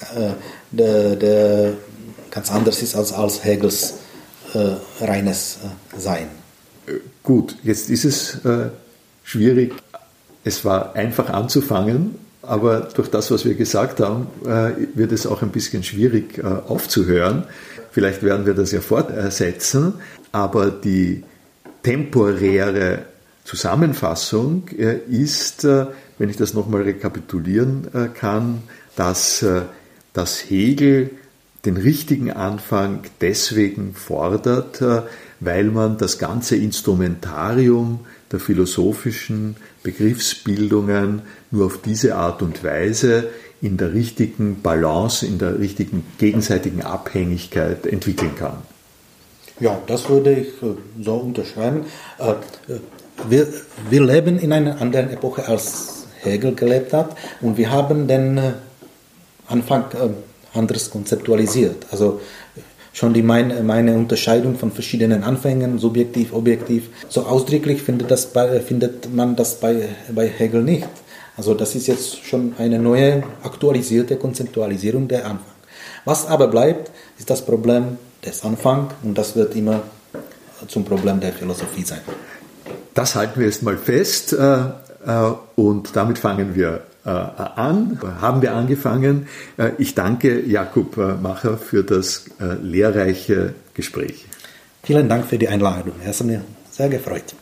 Speaker 3: der, der, ganz anders ist als, als Hegels reines Sein.
Speaker 2: Gut, jetzt ist es schwierig. Es war einfach anzufangen, aber durch das, was wir gesagt haben, wird es auch ein bisschen schwierig aufzuhören. Vielleicht werden wir das ja fortsetzen, aber die temporäre Zusammenfassung äh, ist, äh, wenn ich das nochmal rekapitulieren äh, kann, dass, dass Hegel den richtigen Anfang deswegen fordert, weil man das ganze Instrumentarium der philosophischen Begriffsbildungen nur auf diese Art und Weise in der richtigen Balance, in der richtigen gegenseitigen Abhängigkeit entwickeln kann.
Speaker 3: Ja, das würde ich äh, so unterschreiben. Äh, äh, wir, wir leben in einer anderen Epoche, als Hegel gelebt hat, und wir haben den Anfang anders konzeptualisiert. Also schon die meine, meine Unterscheidung von verschiedenen Anfängen, subjektiv, objektiv, so ausdrücklich findet, das bei, findet man das bei, bei Hegel nicht. Also das ist jetzt schon eine neue, aktualisierte Konzeptualisierung der Anfang. Was aber bleibt, ist das Problem des Anfangs und das wird immer zum Problem der Philosophie sein.
Speaker 2: Das halten wir jetzt mal fest. Äh, Und damit fangen wir an, haben wir angefangen. Ich danke Jakub Macher für das lehrreiche Gespräch.
Speaker 3: Vielen Dank für die Einladung. Es hat mir sehr gefreut.